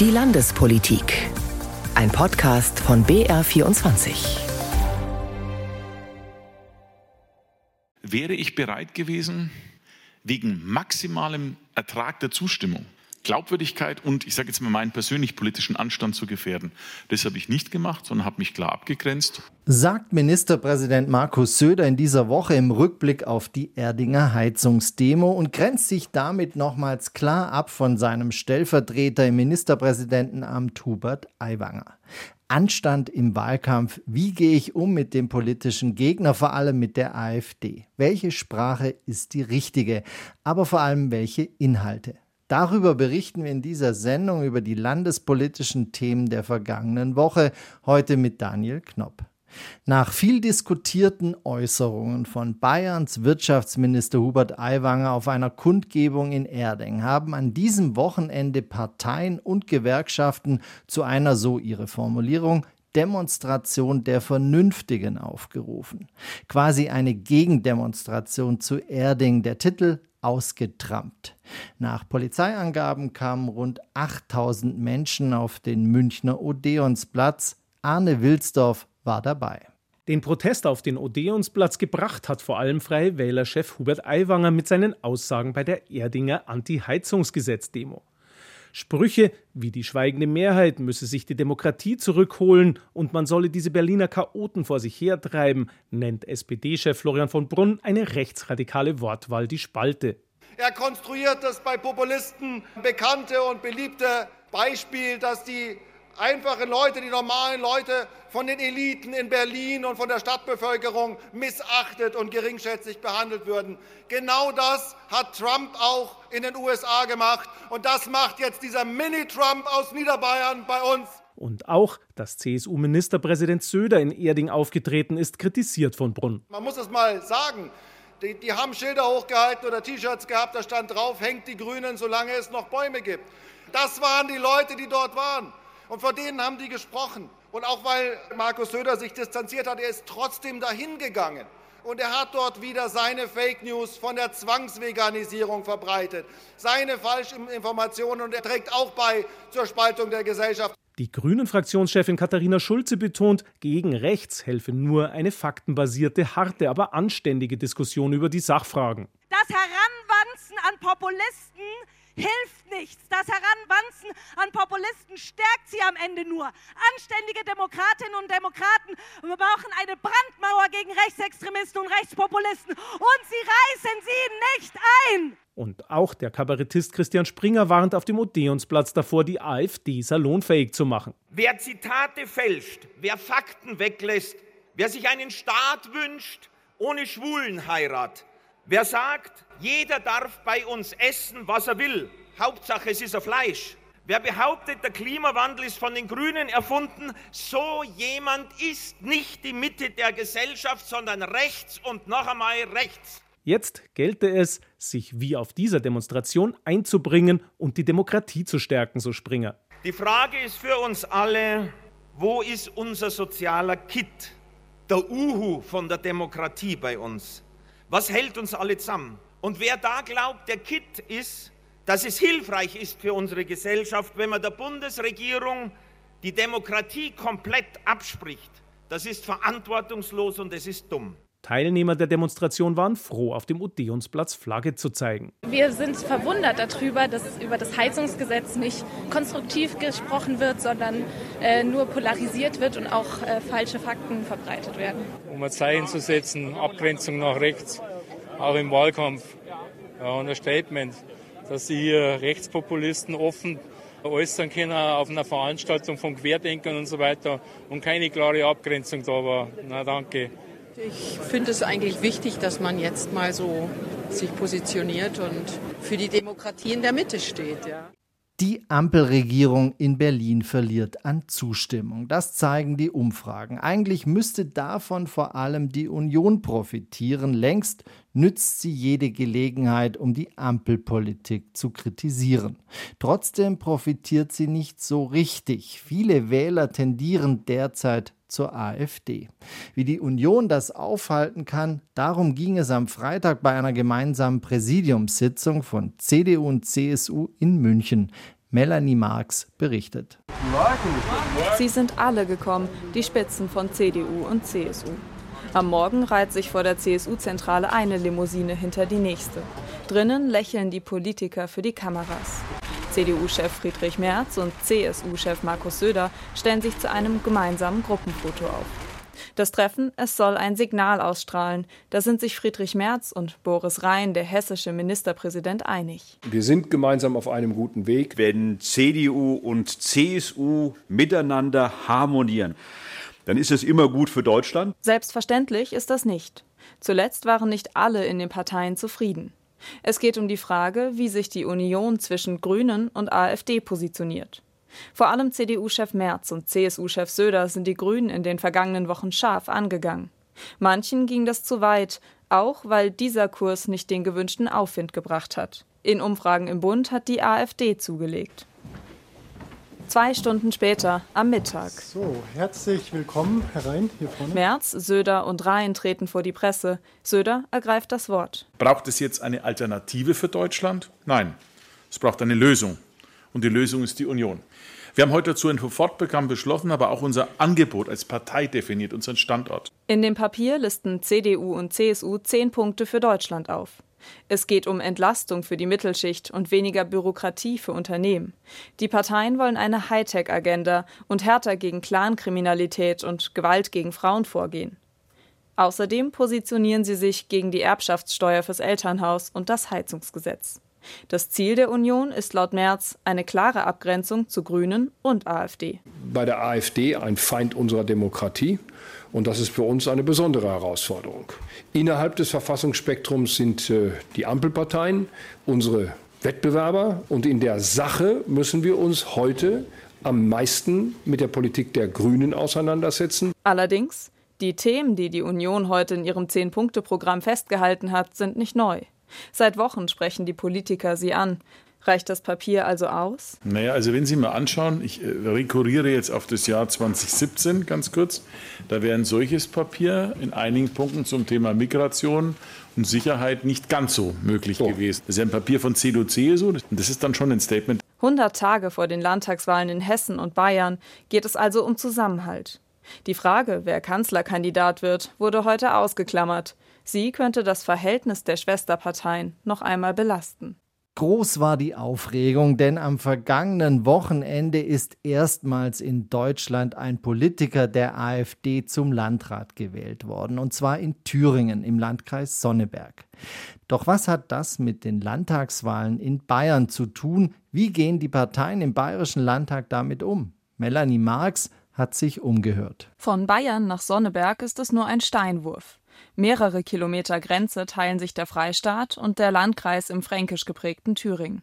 Die Landespolitik. Ein Podcast von BR24. Wäre ich bereit gewesen, wegen maximalem Ertrag der Zustimmung Glaubwürdigkeit und, ich sage jetzt mal, meinen persönlich politischen Anstand zu gefährden. Das habe ich nicht gemacht, sondern habe mich klar abgegrenzt. Sagt Ministerpräsident Markus Söder in dieser Woche im Rückblick auf die Erdinger Heizungsdemo und grenzt sich damit nochmals klar ab von seinem Stellvertreter im Ministerpräsidentenamt Hubert Aiwanger. Anstand im Wahlkampf. Wie gehe ich um mit dem politischen Gegner, vor allem mit der AfD? Welche Sprache ist die richtige? Aber vor allem welche Inhalte? Darüber berichten wir in dieser Sendung über die landespolitischen Themen der vergangenen Woche, heute mit Daniel Knopp. Nach viel diskutierten Äußerungen von Bayerns Wirtschaftsminister Hubert Aiwanger auf einer Kundgebung in Erding haben an diesem Wochenende Parteien und Gewerkschaften zu einer, so ihre Formulierung, Demonstration der Vernünftigen aufgerufen. Quasi eine Gegendemonstration zu Erding. Der Titel ausgetrampt. Nach Polizeiangaben kamen rund 8000 Menschen auf den Münchner Odeonsplatz. Arne Wilsdorf war dabei. Den Protest auf den Odeonsplatz gebracht hat vor allem Freie Wählerchef Hubert Aiwanger mit seinen Aussagen bei der Erdinger Anti-Heizungsgesetz-Demo. Sprüche wie die schweigende Mehrheit müsse sich die Demokratie zurückholen und man solle diese Berliner Chaoten vor sich hertreiben, nennt SPD-Chef Florian von Brunn eine rechtsradikale Wortwahl die Spalte. Er konstruiert das bei Populisten bekannte und beliebte Beispiel, dass die einfachen Leute, die normalen Leute von den Eliten in Berlin und von der Stadtbevölkerung missachtet und geringschätzig behandelt würden. Genau das hat Trump auch in den USA gemacht und das macht jetzt dieser Mini-Trump aus Niederbayern bei uns. Und auch, dass CSU-Ministerpräsident Söder in Erding aufgetreten ist, kritisiert von Brunn. Man muss es mal sagen. Die, die haben Schilder hochgehalten oder T-Shirts gehabt, da stand drauf, hängt die Grünen, solange es noch Bäume gibt. Das waren die Leute, die dort waren. Und vor denen haben die gesprochen. Und auch weil Markus Söder sich distanziert hat, er ist trotzdem dahin gegangen. Und er hat dort wieder seine Fake News von der Zwangsveganisierung verbreitet, seine falschen Informationen und er trägt auch bei zur Spaltung der Gesellschaft. Die Grünen-Fraktionschefin Katharina Schulze betont, gegen rechts helfe nur eine faktenbasierte, harte, aber anständige Diskussion über die Sachfragen. Das Heranwanzen an Populisten hilft nichts. Das Heranwanzen an Populisten stärkt sie am Ende nur. Anständige Demokratinnen und Demokraten wir brauchen eine Brandmauer gegen Rechtsextremisten und Rechtspopulisten. Und sie reißen sie nicht ein. Und auch der Kabarettist Christian Springer warnt auf dem Odeonsplatz davor, die AfD salonfähig zu machen. Wer Zitate fälscht, wer Fakten weglässt, wer sich einen Staat wünscht ohne Schwulenheirat, wer sagt, jeder darf bei uns essen, was er will. Hauptsache, es ist ein Fleisch. Wer behauptet, der Klimawandel ist von den Grünen erfunden, so jemand ist nicht die Mitte der Gesellschaft, sondern rechts und noch einmal rechts. Jetzt gelte es, sich wie auf dieser Demonstration einzubringen und die Demokratie zu stärken, so Springer. Die Frage ist für uns alle, wo ist unser sozialer Kit, der Uhu von der Demokratie bei uns? Was hält uns alle zusammen? Und wer da glaubt, der Kit ist, dass es hilfreich ist für unsere Gesellschaft, wenn man der Bundesregierung die Demokratie komplett abspricht, das ist verantwortungslos und es ist dumm. Teilnehmer der Demonstration waren froh, auf dem Odeonsplatz Flagge zu zeigen. Wir sind verwundert darüber, dass über das Heizungsgesetz nicht konstruktiv gesprochen wird, sondern äh, nur polarisiert wird und auch äh, falsche Fakten verbreitet werden. Um ein Zeichen zu setzen, Abgrenzung nach rechts auch im Wahlkampf. Ja, und ein Statement, dass sie hier Rechtspopulisten offen äußern können auf einer Veranstaltung von Querdenkern und so weiter und keine klare Abgrenzung da war. Na danke. Ich finde es eigentlich wichtig, dass man jetzt mal so sich positioniert und für die Demokratie in der Mitte steht. Ja. Die Ampelregierung in Berlin verliert an Zustimmung. Das zeigen die Umfragen. Eigentlich müsste davon vor allem die Union profitieren. Längst nützt sie jede Gelegenheit, um die Ampelpolitik zu kritisieren. Trotzdem profitiert sie nicht so richtig. Viele Wähler tendieren derzeit zur AfD. Wie die Union das aufhalten kann, darum ging es am Freitag bei einer gemeinsamen Präsidiumssitzung von CDU und CSU in München. Melanie Marx berichtet. Sie sind alle gekommen, die Spitzen von CDU und CSU. Am Morgen reiht sich vor der CSU-Zentrale eine Limousine hinter die nächste. Drinnen lächeln die Politiker für die Kameras. CDU-Chef Friedrich Merz und CSU-Chef Markus Söder stellen sich zu einem gemeinsamen Gruppenfoto auf. Das Treffen, es soll ein Signal ausstrahlen. Da sind sich Friedrich Merz und Boris Rhein, der hessische Ministerpräsident, einig. Wir sind gemeinsam auf einem guten Weg. Wenn CDU und CSU miteinander harmonieren, dann ist es immer gut für Deutschland. Selbstverständlich ist das nicht. Zuletzt waren nicht alle in den Parteien zufrieden. Es geht um die Frage, wie sich die Union zwischen Grünen und AfD positioniert. Vor allem CDU-Chef Merz und CSU-Chef Söder sind die Grünen in den vergangenen Wochen scharf angegangen. Manchen ging das zu weit, auch weil dieser Kurs nicht den gewünschten Aufwind gebracht hat. In Umfragen im Bund hat die AfD zugelegt. Zwei Stunden später, am Mittag. So, herzlich willkommen herein hier vorne. Merz, Söder und Rhein treten vor die Presse. Söder ergreift das Wort. Braucht es jetzt eine Alternative für Deutschland? Nein, es braucht eine Lösung. Und die Lösung ist die Union. Wir haben heute dazu ein Sofortprogramm beschlossen, aber auch unser Angebot als Partei definiert, unseren Standort. In dem Papier listen CDU und CSU zehn Punkte für Deutschland auf. Es geht um Entlastung für die Mittelschicht und weniger Bürokratie für Unternehmen. Die Parteien wollen eine Hightech-Agenda und härter gegen Clankriminalität und Gewalt gegen Frauen vorgehen. Außerdem positionieren sie sich gegen die Erbschaftssteuer fürs Elternhaus und das Heizungsgesetz. Das Ziel der Union ist laut Merz eine klare Abgrenzung zu Grünen und AfD. Bei der AfD ein Feind unserer Demokratie. Und das ist für uns eine besondere Herausforderung. Innerhalb des Verfassungsspektrums sind äh, die Ampelparteien unsere Wettbewerber. Und in der Sache müssen wir uns heute am meisten mit der Politik der Grünen auseinandersetzen. Allerdings, die Themen, die die Union heute in ihrem Zehn-Punkte-Programm festgehalten hat, sind nicht neu. Seit Wochen sprechen die Politiker sie an. Reicht das Papier also aus? Naja, also wenn Sie mal anschauen, ich äh, rekurriere jetzt auf das Jahr 2017 ganz kurz, da wäre ein solches Papier in einigen Punkten zum Thema Migration und Sicherheit nicht ganz so möglich so. gewesen. Das ist ja ein Papier von CDU, und das ist dann schon ein Statement. 100 Tage vor den Landtagswahlen in Hessen und Bayern geht es also um Zusammenhalt. Die Frage, wer Kanzlerkandidat wird, wurde heute ausgeklammert. Sie könnte das Verhältnis der Schwesterparteien noch einmal belasten. Groß war die Aufregung, denn am vergangenen Wochenende ist erstmals in Deutschland ein Politiker der AfD zum Landrat gewählt worden, und zwar in Thüringen im Landkreis Sonneberg. Doch was hat das mit den Landtagswahlen in Bayern zu tun? Wie gehen die Parteien im Bayerischen Landtag damit um? Melanie Marx hat sich umgehört. Von Bayern nach Sonneberg ist es nur ein Steinwurf. Mehrere Kilometer Grenze teilen sich der Freistaat und der Landkreis im fränkisch geprägten Thüringen.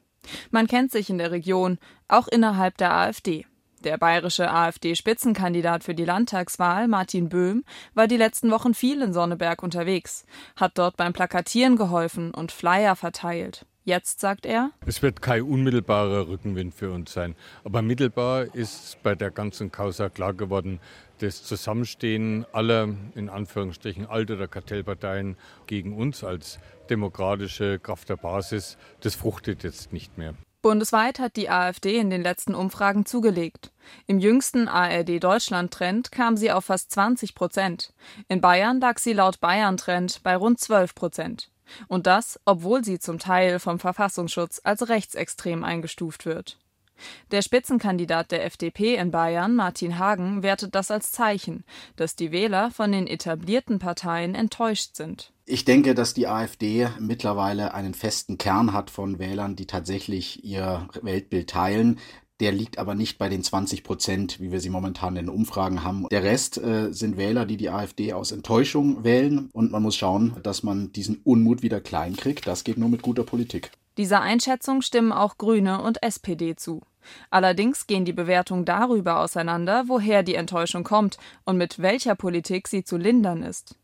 Man kennt sich in der Region, auch innerhalb der AfD. Der bayerische AfD-Spitzenkandidat für die Landtagswahl, Martin Böhm, war die letzten Wochen viel in Sonneberg unterwegs, hat dort beim Plakatieren geholfen und Flyer verteilt. Jetzt sagt er, es wird kein unmittelbarer Rückenwind für uns sein. Aber mittelbar ist bei der ganzen Causa klar geworden, das Zusammenstehen aller, in Anführungsstrichen, Alt- oder Kartellparteien gegen uns als demokratische Kraft der Basis, das fruchtet jetzt nicht mehr. Bundesweit hat die AfD in den letzten Umfragen zugelegt. Im jüngsten ARD-Deutschland-Trend kam sie auf fast 20 Prozent. In Bayern lag sie laut Bayern-Trend bei rund 12 Prozent. Und das, obwohl sie zum Teil vom Verfassungsschutz als rechtsextrem eingestuft wird. Der Spitzenkandidat der FDP in Bayern, Martin Hagen, wertet das als Zeichen, dass die Wähler von den etablierten Parteien enttäuscht sind. Ich denke, dass die AfD mittlerweile einen festen Kern hat von Wählern, die tatsächlich ihr Weltbild teilen. Der liegt aber nicht bei den 20 Prozent, wie wir sie momentan in den Umfragen haben. Der Rest äh, sind Wähler, die die AfD aus Enttäuschung wählen. Und man muss schauen, dass man diesen Unmut wieder klein kriegt. Das geht nur mit guter Politik. Dieser Einschätzung stimmen auch Grüne und SPD zu. Allerdings gehen die Bewertungen darüber auseinander, woher die Enttäuschung kommt und mit welcher Politik sie zu lindern ist.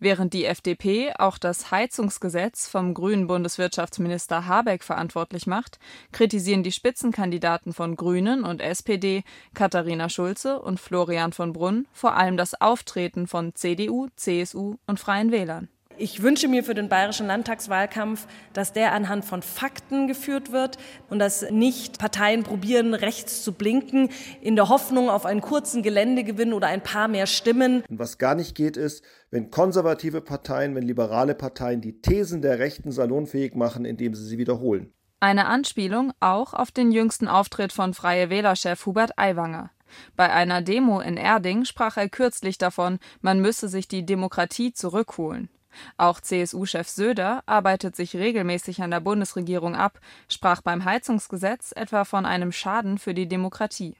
Während die FDP auch das Heizungsgesetz vom grünen Bundeswirtschaftsminister Habeck verantwortlich macht, kritisieren die Spitzenkandidaten von Grünen und SPD, Katharina Schulze und Florian von Brunn, vor allem das Auftreten von CDU, CSU und Freien Wählern. Ich wünsche mir für den bayerischen Landtagswahlkampf, dass der anhand von Fakten geführt wird und dass nicht Parteien probieren, rechts zu blinken, in der Hoffnung auf einen kurzen Geländegewinn oder ein paar mehr Stimmen. Und was gar nicht geht, ist, wenn konservative Parteien, wenn liberale Parteien die Thesen der Rechten salonfähig machen, indem sie sie wiederholen. Eine Anspielung auch auf den jüngsten Auftritt von Freie Wählerchef Hubert Aiwanger. Bei einer Demo in Erding sprach er kürzlich davon, man müsse sich die Demokratie zurückholen. Auch CSU-Chef Söder arbeitet sich regelmäßig an der Bundesregierung ab, sprach beim Heizungsgesetz etwa von einem Schaden für die Demokratie.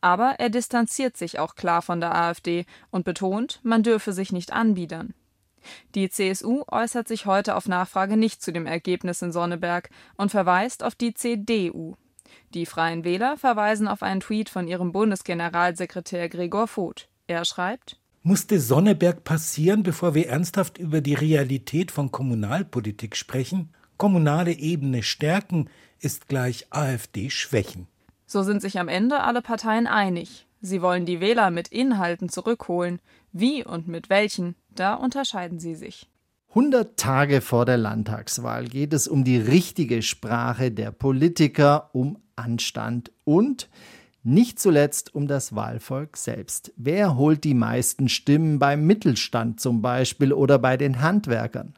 Aber er distanziert sich auch klar von der AfD und betont, man dürfe sich nicht anbiedern. Die CSU äußert sich heute auf Nachfrage nicht zu dem Ergebnis in Sonneberg und verweist auf die CDU. Die Freien Wähler verweisen auf einen Tweet von ihrem Bundesgeneralsekretär Gregor Voth. Er schreibt Musste Sonneberg passieren, bevor wir ernsthaft über die Realität von Kommunalpolitik sprechen? Kommunale Ebene stärken ist gleich AfD schwächen. So sind sich am Ende alle Parteien einig. Sie wollen die Wähler mit Inhalten zurückholen. Wie und mit welchen, da unterscheiden sie sich. 100 Tage vor der Landtagswahl geht es um die richtige Sprache der Politiker, um Anstand und nicht zuletzt um das Wahlvolk selbst. Wer holt die meisten Stimmen beim Mittelstand zum Beispiel oder bei den Handwerkern?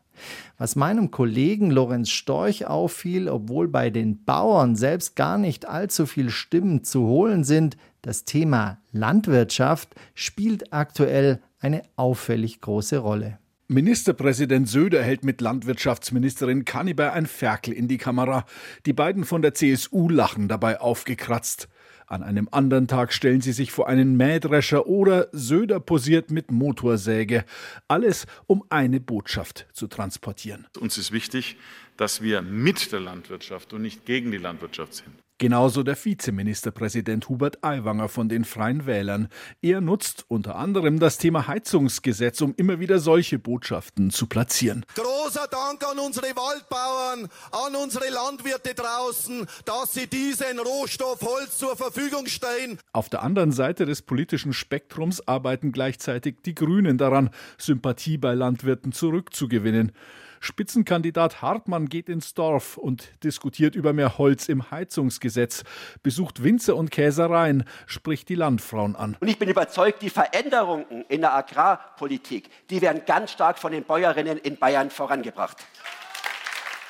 Was meinem Kollegen Lorenz Storch auffiel, obwohl bei den Bauern selbst gar nicht allzu viel Stimmen zu holen sind, das Thema Landwirtschaft spielt aktuell eine auffällig große Rolle. Ministerpräsident Söder hält mit Landwirtschaftsministerin Kanniber ein Ferkel in die Kamera. Die beiden von der CSU lachen dabei aufgekratzt. An einem anderen Tag stellen sie sich vor einen Mähdrescher oder Söder posiert mit Motorsäge. Alles, um eine Botschaft zu transportieren. Uns ist wichtig, dass wir mit der Landwirtschaft und nicht gegen die Landwirtschaft sind. Genauso der Vizeministerpräsident Hubert Aiwanger von den Freien Wählern. Er nutzt unter anderem das Thema Heizungsgesetz, um immer wieder solche Botschaften zu platzieren. Großer Dank an unsere Waldbauern, an unsere Landwirte draußen, dass sie diesen Rohstoff Holz zur Verfügung stellen. Auf der anderen Seite des politischen Spektrums arbeiten gleichzeitig die Grünen daran, Sympathie bei Landwirten zurückzugewinnen. Spitzenkandidat Hartmann geht ins Dorf und diskutiert über mehr Holz im Heizungsgesetz, besucht Winzer und Käsereien, spricht die Landfrauen an. Und ich bin überzeugt, die Veränderungen in der Agrarpolitik, die werden ganz stark von den Bäuerinnen in Bayern vorangebracht.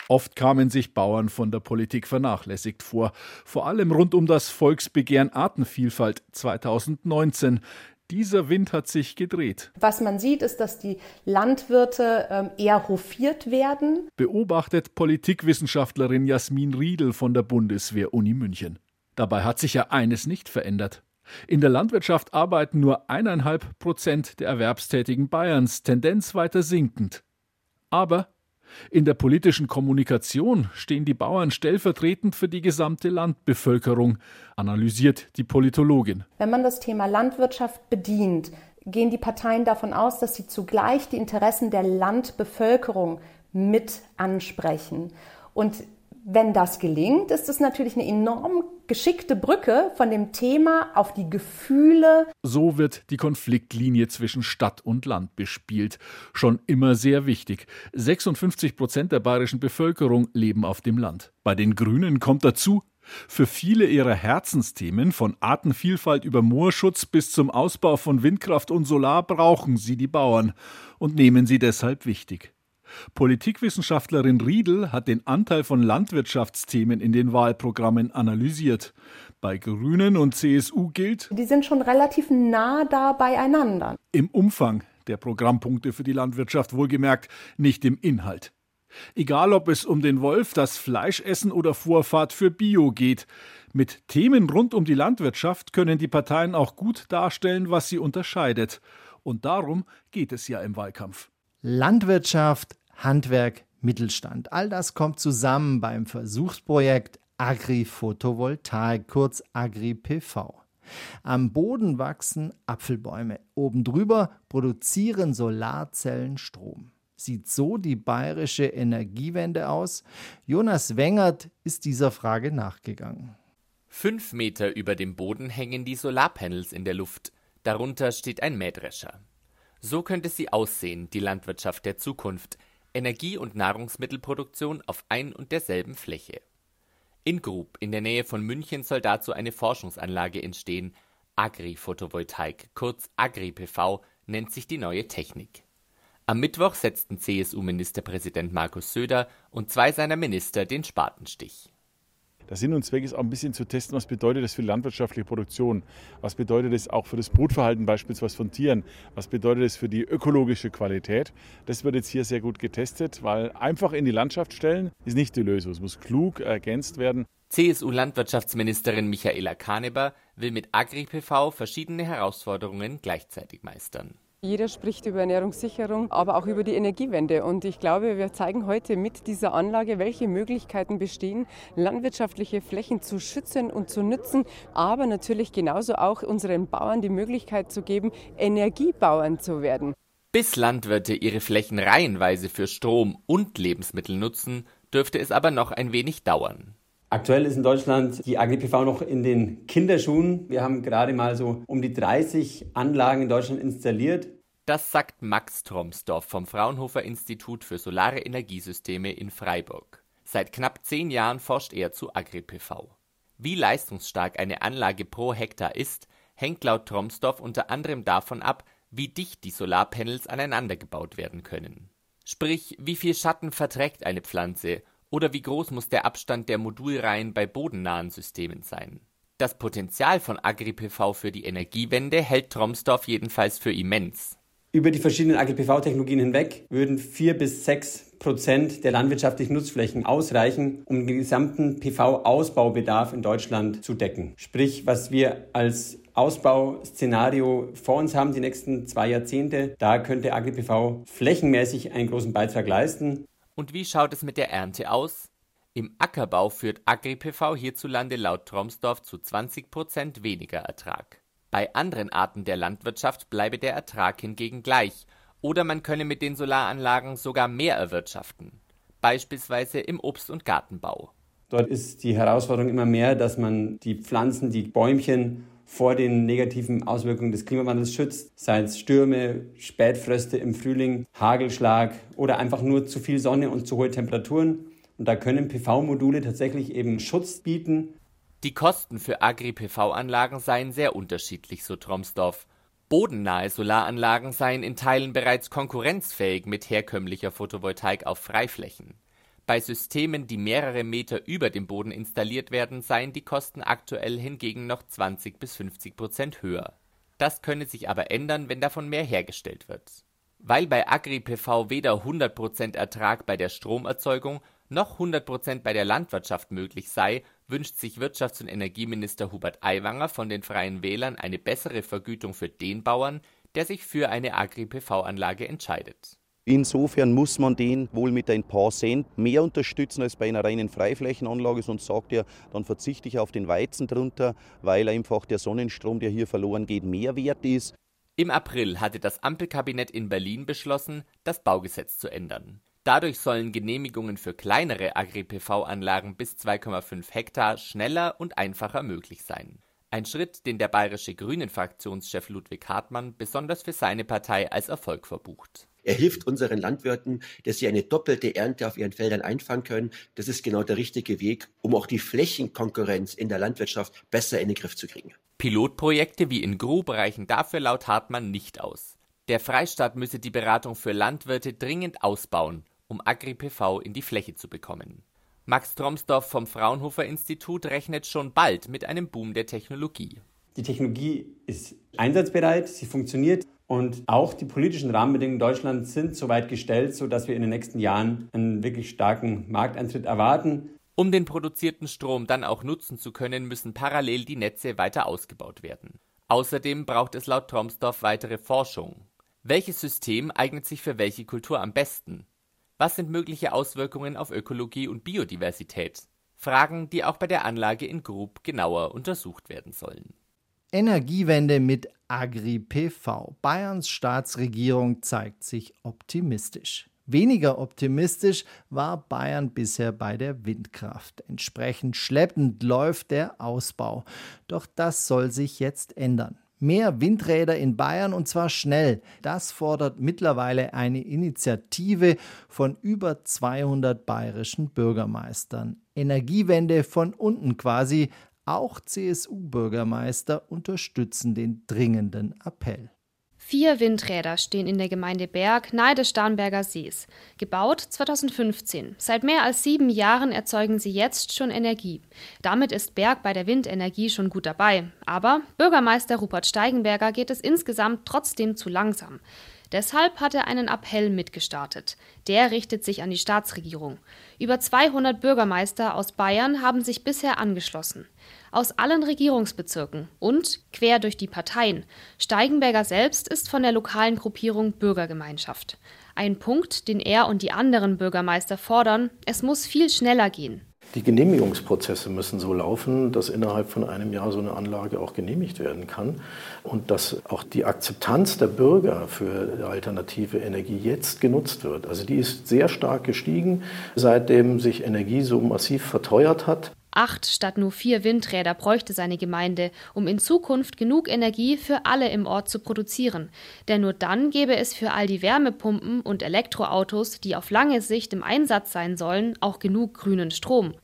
Oft kamen sich Bauern von der Politik vernachlässigt vor, vor allem rund um das Volksbegehren Artenvielfalt 2019. Dieser Wind hat sich gedreht. Was man sieht, ist, dass die Landwirte ähm, eher hofiert werden. Beobachtet Politikwissenschaftlerin Jasmin Riedel von der Bundeswehr-Uni München. Dabei hat sich ja eines nicht verändert. In der Landwirtschaft arbeiten nur eineinhalb Prozent der Erwerbstätigen Bayerns, Tendenz weiter sinkend. Aber in der politischen Kommunikation stehen die Bauern stellvertretend für die gesamte Landbevölkerung, analysiert die Politologin. Wenn man das Thema Landwirtschaft bedient, gehen die Parteien davon aus, dass sie zugleich die Interessen der Landbevölkerung mit ansprechen. Und wenn das gelingt, ist es natürlich eine enorm geschickte Brücke von dem Thema auf die Gefühle. So wird die Konfliktlinie zwischen Stadt und Land bespielt. Schon immer sehr wichtig. 56 Prozent der bayerischen Bevölkerung leben auf dem Land. Bei den Grünen kommt dazu, für viele ihrer Herzensthemen, von Artenvielfalt über Moorschutz bis zum Ausbau von Windkraft und Solar, brauchen sie die Bauern und nehmen sie deshalb wichtig. Politikwissenschaftlerin Riedel hat den Anteil von Landwirtschaftsthemen in den Wahlprogrammen analysiert. Bei Grünen und CSU gilt, die sind schon relativ nah da beieinander. Im Umfang der Programmpunkte für die Landwirtschaft wohlgemerkt, nicht im Inhalt. Egal ob es um den Wolf, das Fleischessen oder Vorfahrt für Bio geht, mit Themen rund um die Landwirtschaft können die Parteien auch gut darstellen, was sie unterscheidet. Und darum geht es ja im Wahlkampf. Landwirtschaft, Handwerk, Mittelstand. All das kommt zusammen beim Versuchsprojekt Agri-Photovoltaik, kurz Agri-PV. Am Boden wachsen Apfelbäume. Oben drüber produzieren Solarzellen Strom. Sieht so die bayerische Energiewende aus? Jonas Wengert ist dieser Frage nachgegangen. Fünf Meter über dem Boden hängen die Solarpanels in der Luft. Darunter steht ein Mähdrescher. So könnte sie aussehen, die Landwirtschaft der Zukunft. Energie- und Nahrungsmittelproduktion auf ein und derselben Fläche. In Grub in der Nähe von München soll dazu eine Forschungsanlage entstehen. Agri-Photovoltaik, kurz Agri-PV, nennt sich die neue Technik. Am Mittwoch setzten CSU-Ministerpräsident Markus Söder und zwei seiner Minister den Spatenstich. Der Sinn und Zweck ist auch ein bisschen zu testen, was bedeutet das für landwirtschaftliche Produktion, was bedeutet das auch für das Brutverhalten beispielsweise von Tieren, was bedeutet das für die ökologische Qualität. Das wird jetzt hier sehr gut getestet, weil einfach in die Landschaft stellen ist nicht die Lösung. Es muss klug ergänzt werden. CSU-Landwirtschaftsministerin Michaela Kaneber will mit AgriPV verschiedene Herausforderungen gleichzeitig meistern. Jeder spricht über Ernährungssicherung, aber auch über die Energiewende. Und ich glaube, wir zeigen heute mit dieser Anlage, welche Möglichkeiten bestehen, landwirtschaftliche Flächen zu schützen und zu nützen, aber natürlich genauso auch unseren Bauern die Möglichkeit zu geben, Energiebauern zu werden. Bis Landwirte ihre Flächen reihenweise für Strom und Lebensmittel nutzen, dürfte es aber noch ein wenig dauern. Aktuell ist in Deutschland die AgriPV noch in den Kinderschuhen. Wir haben gerade mal so um die 30 Anlagen in Deutschland installiert. Das sagt Max Tromsdorf vom Fraunhofer Institut für Solare Energiesysteme in Freiburg. Seit knapp zehn Jahren forscht er zu AgriPV. Wie leistungsstark eine Anlage pro Hektar ist, hängt laut Tromsdorf unter anderem davon ab, wie dicht die Solarpanels aneinandergebaut werden können. Sprich, wie viel Schatten verträgt eine Pflanze oder wie groß muss der Abstand der Modulreihen bei bodennahen Systemen sein? Das Potenzial von AgriPV für die Energiewende hält Tromsdorf jedenfalls für immens. Über die verschiedenen AgriPV-Technologien hinweg würden vier bis sechs Prozent der landwirtschaftlichen Nutzflächen ausreichen, um den gesamten PV-Ausbaubedarf in Deutschland zu decken. Sprich, was wir als Ausbauszenario vor uns haben, die nächsten zwei Jahrzehnte, da könnte AgriPV flächenmäßig einen großen Beitrag leisten. Und wie schaut es mit der Ernte aus? Im Ackerbau führt AgriPV hierzulande laut Tromsdorf zu 20 Prozent weniger Ertrag. Bei anderen Arten der Landwirtschaft bleibe der Ertrag hingegen gleich oder man könne mit den Solaranlagen sogar mehr erwirtschaften, beispielsweise im Obst- und Gartenbau. Dort ist die Herausforderung immer mehr, dass man die Pflanzen, die Bäumchen vor den negativen Auswirkungen des Klimawandels schützt, sei es Stürme, Spätfröste im Frühling, Hagelschlag oder einfach nur zu viel Sonne und zu hohe Temperaturen. Und da können PV-Module tatsächlich eben Schutz bieten. Die Kosten für Agri-PV-Anlagen seien sehr unterschiedlich, so Tromsdorf. Bodennahe Solaranlagen seien in Teilen bereits konkurrenzfähig mit herkömmlicher Photovoltaik auf Freiflächen. Bei Systemen, die mehrere Meter über dem Boden installiert werden, seien die Kosten aktuell hingegen noch 20 bis 50 Prozent höher. Das könne sich aber ändern, wenn davon mehr hergestellt wird. Weil bei Agri-PV weder 100 Prozent Ertrag bei der Stromerzeugung noch 100 Prozent bei der Landwirtschaft möglich sei, wünscht sich Wirtschafts- und Energieminister Hubert Aiwanger von den Freien Wählern eine bessere Vergütung für den Bauern, der sich für eine Agri-PV-Anlage entscheidet. Insofern muss man den wohl mit ein paar Cent mehr unterstützen als bei einer reinen Freiflächenanlage. Sonst sagt er, dann verzichte ich auf den Weizen drunter, weil einfach der Sonnenstrom, der hier verloren geht, mehr wert ist. Im April hatte das Ampelkabinett in Berlin beschlossen, das Baugesetz zu ändern. Dadurch sollen Genehmigungen für kleinere Agri-PV-Anlagen bis 2,5 Hektar schneller und einfacher möglich sein. Ein Schritt, den der bayerische Grünen-Fraktionschef Ludwig Hartmann besonders für seine Partei als Erfolg verbucht. Er hilft unseren Landwirten, dass sie eine doppelte Ernte auf ihren Feldern einfangen können. Das ist genau der richtige Weg, um auch die Flächenkonkurrenz in der Landwirtschaft besser in den Griff zu kriegen. Pilotprojekte wie in Grub reichen dafür laut Hartmann nicht aus. Der Freistaat müsse die Beratung für Landwirte dringend ausbauen, um Agri-PV in die Fläche zu bekommen. Max Tromsdorf vom Fraunhofer Institut rechnet schon bald mit einem Boom der Technologie. Die Technologie ist einsatzbereit, sie funktioniert und auch die politischen Rahmenbedingungen Deutschlands sind soweit gestellt, sodass wir in den nächsten Jahren einen wirklich starken Markteintritt erwarten. Um den produzierten Strom dann auch nutzen zu können, müssen parallel die Netze weiter ausgebaut werden. Außerdem braucht es laut Tromsdorf weitere Forschung. Welches System eignet sich für welche Kultur am besten? Was sind mögliche Auswirkungen auf Ökologie und Biodiversität? Fragen, die auch bei der Anlage in Grub genauer untersucht werden sollen. Energiewende mit Agri-PV. Bayerns Staatsregierung zeigt sich optimistisch. Weniger optimistisch war Bayern bisher bei der Windkraft. Entsprechend schleppend läuft der Ausbau. Doch das soll sich jetzt ändern. Mehr Windräder in Bayern und zwar schnell. Das fordert mittlerweile eine Initiative von über 200 bayerischen Bürgermeistern. Energiewende von unten quasi. Auch CSU-Bürgermeister unterstützen den dringenden Appell. Vier Windräder stehen in der Gemeinde Berg nahe des Starnberger Sees. Gebaut 2015. Seit mehr als sieben Jahren erzeugen sie jetzt schon Energie. Damit ist Berg bei der Windenergie schon gut dabei. Aber Bürgermeister Rupert Steigenberger geht es insgesamt trotzdem zu langsam. Deshalb hat er einen Appell mitgestartet. Der richtet sich an die Staatsregierung. Über 200 Bürgermeister aus Bayern haben sich bisher angeschlossen aus allen Regierungsbezirken und quer durch die Parteien. Steigenberger selbst ist von der lokalen Gruppierung Bürgergemeinschaft. Ein Punkt, den er und die anderen Bürgermeister fordern, es muss viel schneller gehen. Die Genehmigungsprozesse müssen so laufen, dass innerhalb von einem Jahr so eine Anlage auch genehmigt werden kann und dass auch die Akzeptanz der Bürger für alternative Energie jetzt genutzt wird. Also die ist sehr stark gestiegen, seitdem sich Energie so massiv verteuert hat. Acht statt nur vier Windräder bräuchte seine Gemeinde, um in Zukunft genug Energie für alle im Ort zu produzieren. Denn nur dann gäbe es für all die Wärmepumpen und Elektroautos, die auf lange Sicht im Einsatz sein sollen, auch genug grünen Strom.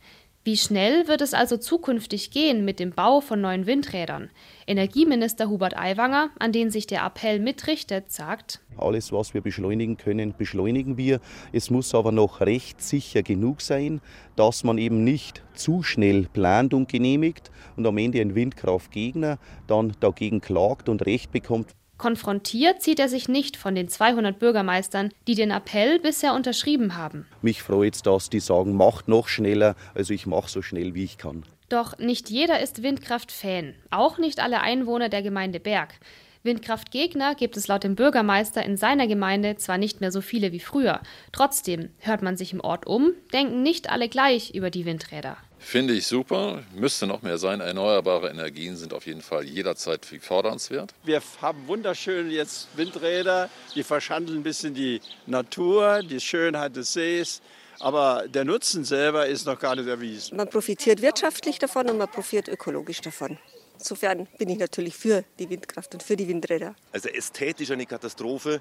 Wie schnell wird es also zukünftig gehen mit dem Bau von neuen Windrädern? Energieminister Hubert Aiwanger, an den sich der Appell mitrichtet, sagt, alles, was wir beschleunigen können, beschleunigen wir. Es muss aber noch rechtssicher genug sein, dass man eben nicht zu schnell plant und genehmigt und am Ende ein Windkraftgegner dann dagegen klagt und Recht bekommt. Konfrontiert zieht er sich nicht von den 200 Bürgermeistern, die den Appell bisher unterschrieben haben. Mich freut es, dass die sagen, macht noch schneller, also ich mache so schnell wie ich kann. Doch nicht jeder ist Windkraft-Fan, auch nicht alle Einwohner der Gemeinde Berg. Windkraftgegner gibt es laut dem Bürgermeister in seiner Gemeinde zwar nicht mehr so viele wie früher, trotzdem hört man sich im Ort um, denken nicht alle gleich über die Windräder. Finde ich super, müsste noch mehr sein. Erneuerbare Energien sind auf jeden Fall jederzeit fordernswert. Wir haben wunderschöne jetzt Windräder, die verschandeln ein bisschen die Natur, die Schönheit des Sees. Aber der Nutzen selber ist noch gar nicht erwiesen. Man profitiert wirtschaftlich davon und man profitiert ökologisch davon. Insofern bin ich natürlich für die Windkraft und für die Windräder. Also ästhetisch eine Katastrophe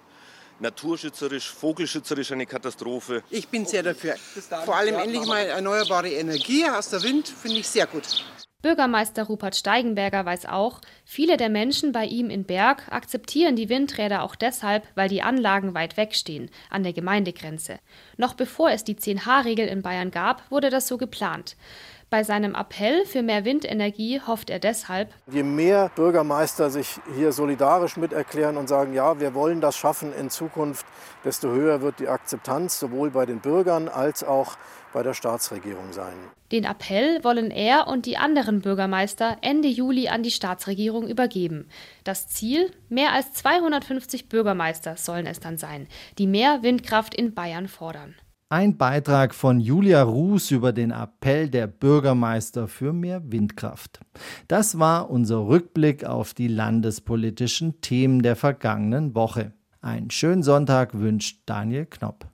naturschützerisch, vogelschützerisch eine Katastrophe. Ich bin sehr dafür. Vor allem endlich mal erneuerbare Energie aus der Wind finde ich sehr gut. Bürgermeister Rupert Steigenberger weiß auch, viele der Menschen bei ihm in Berg akzeptieren die Windräder auch deshalb, weil die Anlagen weit weg stehen, an der Gemeindegrenze. Noch bevor es die 10H-Regel in Bayern gab, wurde das so geplant. Bei seinem Appell für mehr Windenergie hofft er deshalb, je mehr Bürgermeister sich hier solidarisch miterklären und sagen, ja, wir wollen das schaffen in Zukunft, desto höher wird die Akzeptanz sowohl bei den Bürgern als auch bei der Staatsregierung sein. Den Appell wollen er und die anderen Bürgermeister Ende Juli an die Staatsregierung übergeben. Das Ziel? Mehr als 250 Bürgermeister sollen es dann sein, die mehr Windkraft in Bayern fordern. Ein Beitrag von Julia Ruß über den Appell der Bürgermeister für mehr Windkraft. Das war unser Rückblick auf die landespolitischen Themen der vergangenen Woche. Einen schönen Sonntag wünscht Daniel Knopp.